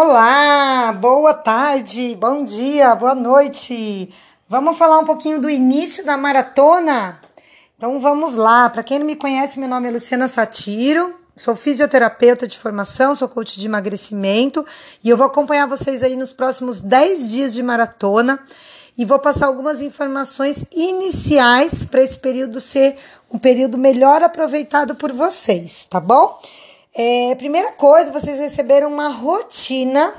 Olá, boa tarde, bom dia, boa noite. Vamos falar um pouquinho do início da maratona? Então vamos lá. Para quem não me conhece, meu nome é Luciana Satiro. Sou fisioterapeuta de formação, sou coach de emagrecimento e eu vou acompanhar vocês aí nos próximos 10 dias de maratona e vou passar algumas informações iniciais para esse período ser um período melhor aproveitado por vocês, tá bom? É, primeira coisa, vocês receberam uma rotina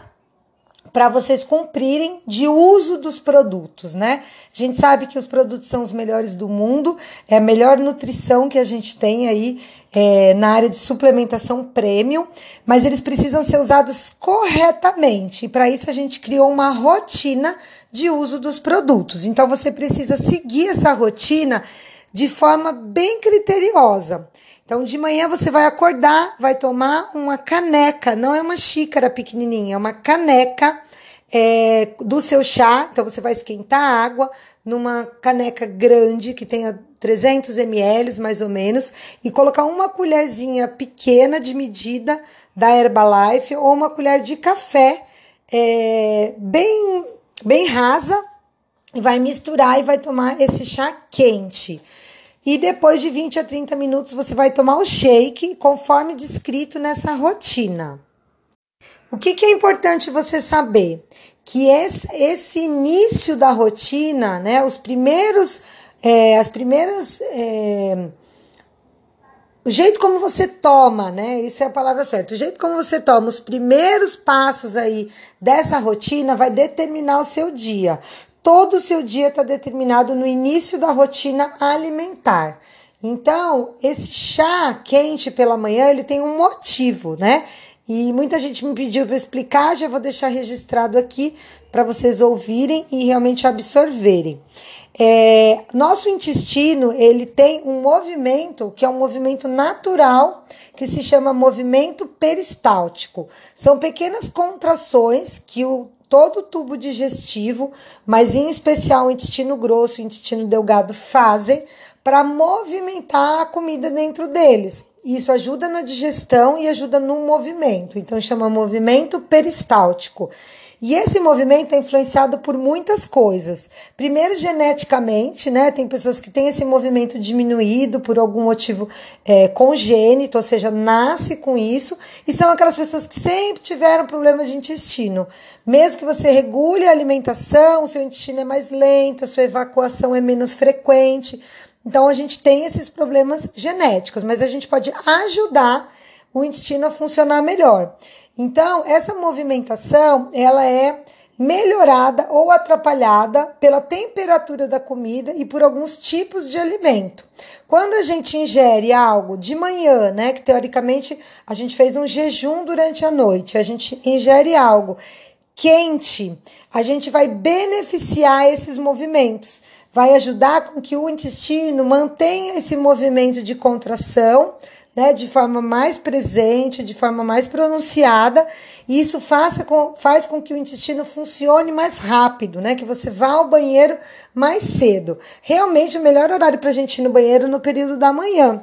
para vocês cumprirem de uso dos produtos, né? A gente sabe que os produtos são os melhores do mundo, é a melhor nutrição que a gente tem aí é, na área de suplementação premium, mas eles precisam ser usados corretamente. E para isso a gente criou uma rotina de uso dos produtos. Então você precisa seguir essa rotina de forma bem criteriosa. Então, de manhã você vai acordar, vai tomar uma caneca, não é uma xícara pequenininha, é uma caneca é, do seu chá. Então, você vai esquentar a água numa caneca grande que tenha 300 ml mais ou menos e colocar uma colherzinha pequena de medida da Herbalife ou uma colher de café é, bem, bem rasa e vai misturar e vai tomar esse chá quente. E depois de 20 a 30 minutos você vai tomar o shake conforme descrito nessa rotina. O que, que é importante você saber? Que esse, esse início da rotina, né, os primeiros, é, as primeiras. É, o jeito como você toma, né? Isso é a palavra certa. O jeito como você toma os primeiros passos aí dessa rotina vai determinar o seu dia todo o seu dia está determinado no início da rotina alimentar. Então, esse chá quente pela manhã, ele tem um motivo, né? E muita gente me pediu para explicar, já vou deixar registrado aqui para vocês ouvirem e realmente absorverem. É, nosso intestino ele tem um movimento que é um movimento natural que se chama movimento peristáltico. São pequenas contrações que o todo o tubo digestivo, mas em especial o intestino grosso e o intestino delgado fazem para movimentar a comida dentro deles. Isso ajuda na digestão e ajuda no movimento. Então chama movimento peristáltico. E esse movimento é influenciado por muitas coisas. Primeiro, geneticamente, né? Tem pessoas que têm esse movimento diminuído por algum motivo é, congênito, ou seja, nasce com isso, e são aquelas pessoas que sempre tiveram problemas de intestino. Mesmo que você regule a alimentação, o seu intestino é mais lento, a sua evacuação é menos frequente. Então, a gente tem esses problemas genéticos, mas a gente pode ajudar o intestino a funcionar melhor. Então, essa movimentação, ela é melhorada ou atrapalhada pela temperatura da comida e por alguns tipos de alimento. Quando a gente ingere algo de manhã, né, que teoricamente a gente fez um jejum durante a noite, a gente ingere algo quente, a gente vai beneficiar esses movimentos, vai ajudar com que o intestino mantenha esse movimento de contração né, de forma mais presente, de forma mais pronunciada, e isso faça com, faz com que o intestino funcione mais rápido, né, que você vá ao banheiro mais cedo. Realmente, o melhor horário para a gente ir no banheiro é no período da manhã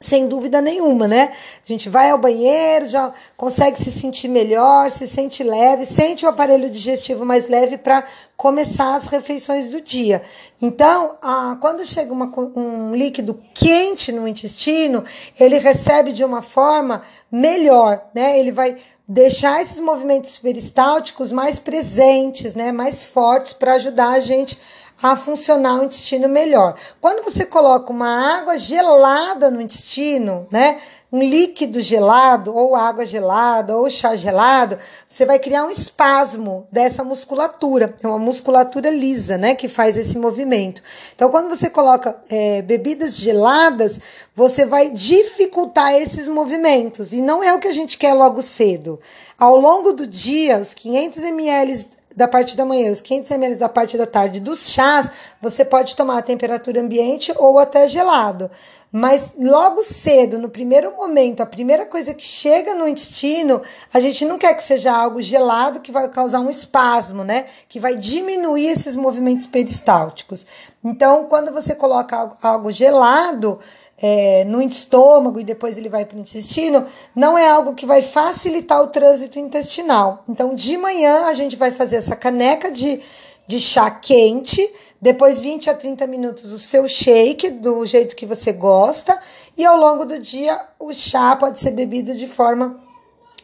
sem dúvida nenhuma, né? A gente vai ao banheiro, já consegue se sentir melhor, se sente leve, sente o aparelho digestivo mais leve para começar as refeições do dia. Então, a, quando chega uma, um líquido quente no intestino, ele recebe de uma forma melhor, né? Ele vai deixar esses movimentos peristálticos mais presentes, né? Mais fortes para ajudar a gente a funcionar o intestino melhor. Quando você coloca uma água gelada no intestino, né? Um líquido gelado, ou água gelada, ou chá gelado, você vai criar um espasmo dessa musculatura. É uma musculatura lisa, né? Que faz esse movimento. Então, quando você coloca é, bebidas geladas, você vai dificultar esses movimentos. E não é o que a gente quer logo cedo. Ao longo do dia, os 500 ml da parte da manhã, os 500 ml da parte da tarde dos chás, você pode tomar a temperatura ambiente ou até gelado. Mas logo cedo, no primeiro momento, a primeira coisa que chega no intestino, a gente não quer que seja algo gelado que vai causar um espasmo, né? Que vai diminuir esses movimentos peristálticos. Então, quando você coloca algo gelado, é, no estômago e depois ele vai para o intestino, não é algo que vai facilitar o trânsito intestinal. Então, de manhã, a gente vai fazer essa caneca de, de chá quente, depois 20 a 30 minutos o seu shake, do jeito que você gosta, e ao longo do dia o chá pode ser bebido de forma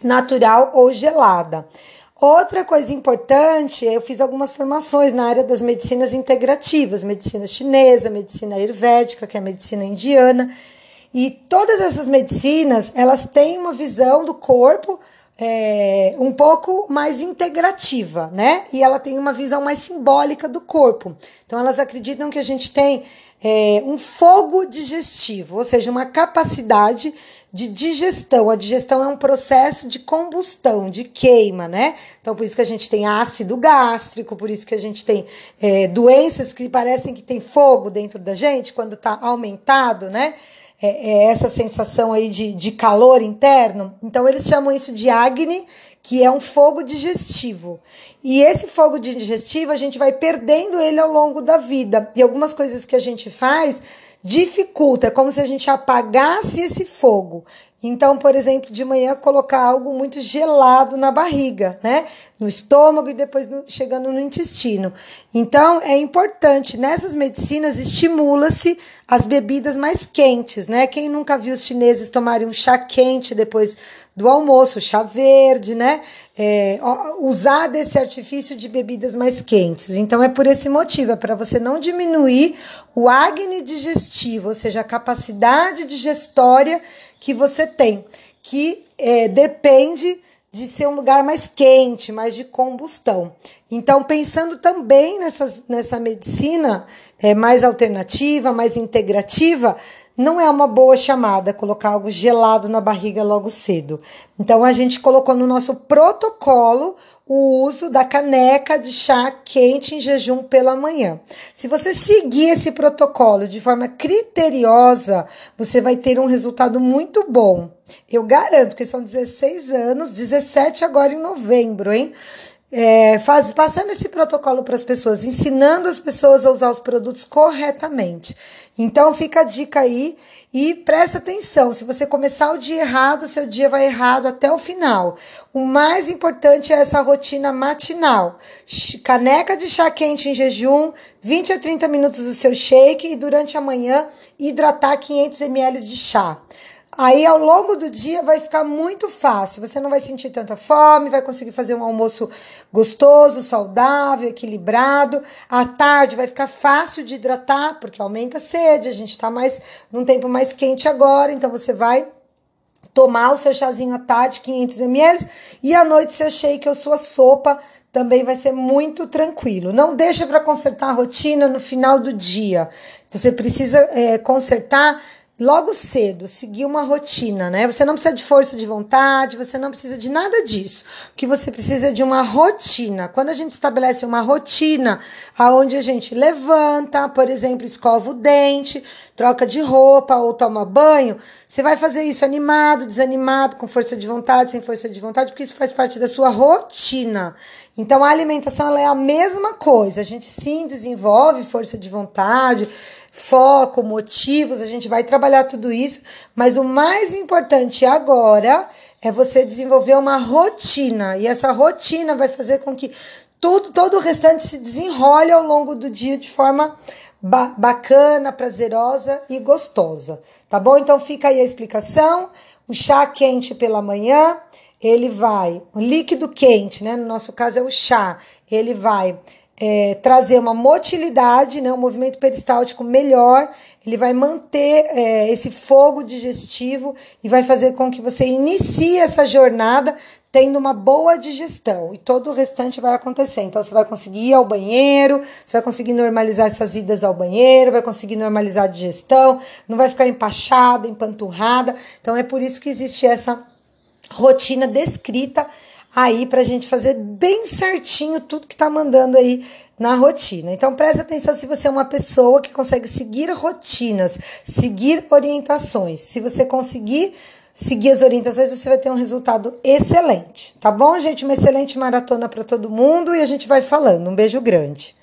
natural ou gelada. Outra coisa importante, eu fiz algumas formações na área das medicinas integrativas, medicina chinesa, medicina ayurvédica, que é a medicina indiana, e todas essas medicinas, elas têm uma visão do corpo é, um pouco mais integrativa, né? E ela tem uma visão mais simbólica do corpo. Então, elas acreditam que a gente tem é, um fogo digestivo, ou seja, uma capacidade de digestão. A digestão é um processo de combustão, de queima, né? Então, por isso que a gente tem ácido gástrico, por isso que a gente tem é, doenças que parecem que tem fogo dentro da gente quando está aumentado, né? É, é essa sensação aí de, de calor interno. Então, eles chamam isso de Agni, que é um fogo digestivo. E esse fogo digestivo a gente vai perdendo ele ao longo da vida. E algumas coisas que a gente faz dificulta, é como se a gente apagasse esse fogo. Então, por exemplo, de manhã colocar algo muito gelado na barriga, né? No estômago e depois no, chegando no intestino. Então, é importante, nessas medicinas estimula-se as bebidas mais quentes, né? Quem nunca viu os chineses tomarem um chá quente depois do almoço, chá verde, né? É, usar desse artifício de bebidas mais quentes. Então, é por esse motivo, é para você não diminuir o acne digestivo, ou seja, a capacidade digestória que você tem, que é, depende de ser um lugar mais quente, mais de combustão. Então, pensando também nessa, nessa medicina é, mais alternativa, mais integrativa, não é uma boa chamada colocar algo gelado na barriga logo cedo. Então, a gente colocou no nosso protocolo o uso da caneca de chá quente em jejum pela manhã. Se você seguir esse protocolo de forma criteriosa, você vai ter um resultado muito bom. Eu garanto que são 16 anos, 17 agora em novembro, hein? É, faz, passando esse protocolo para as pessoas, ensinando as pessoas a usar os produtos corretamente. Então fica a dica aí e presta atenção. Se você começar o dia errado, seu dia vai errado até o final. O mais importante é essa rotina matinal. Caneca de chá quente em jejum, 20 a 30 minutos do seu shake e durante a manhã hidratar 500 ml de chá. Aí ao longo do dia vai ficar muito fácil. Você não vai sentir tanta fome, vai conseguir fazer um almoço gostoso, saudável, equilibrado. À tarde vai ficar fácil de hidratar, porque aumenta a sede. A gente está mais num tempo mais quente agora, então você vai tomar o seu chazinho à tarde, 500 ml, e à noite seu shake ou sua sopa também vai ser muito tranquilo. Não deixa para consertar a rotina no final do dia. Você precisa é, consertar logo cedo, seguir uma rotina, né? Você não precisa de força de vontade, você não precisa de nada disso. O que você precisa é de uma rotina. Quando a gente estabelece uma rotina aonde a gente levanta, por exemplo, escova o dente, troca de roupa ou toma banho, você vai fazer isso animado, desanimado, com força de vontade, sem força de vontade, porque isso faz parte da sua rotina. Então a alimentação é a mesma coisa. A gente sim desenvolve força de vontade, foco, motivos, a gente vai trabalhar tudo isso, mas o mais importante agora é você desenvolver uma rotina, e essa rotina vai fazer com que tudo, todo o restante se desenrole ao longo do dia de forma ba bacana, prazerosa e gostosa, tá bom? Então fica aí a explicação. O chá quente pela manhã, ele vai, o líquido quente, né? No nosso caso é o chá, ele vai é, trazer uma motilidade, né, um movimento peristáltico melhor, ele vai manter é, esse fogo digestivo e vai fazer com que você inicie essa jornada tendo uma boa digestão e todo o restante vai acontecer. Então você vai conseguir ir ao banheiro, você vai conseguir normalizar essas idas ao banheiro, vai conseguir normalizar a digestão, não vai ficar empachada, empanturrada. Então é por isso que existe essa rotina descrita aí para a gente fazer bem certinho tudo que está mandando aí na rotina. Então preste atenção se você é uma pessoa que consegue seguir rotinas, seguir orientações. Se você conseguir seguir as orientações, você vai ter um resultado excelente. Tá bom, gente? Uma excelente maratona para todo mundo e a gente vai falando. Um beijo grande.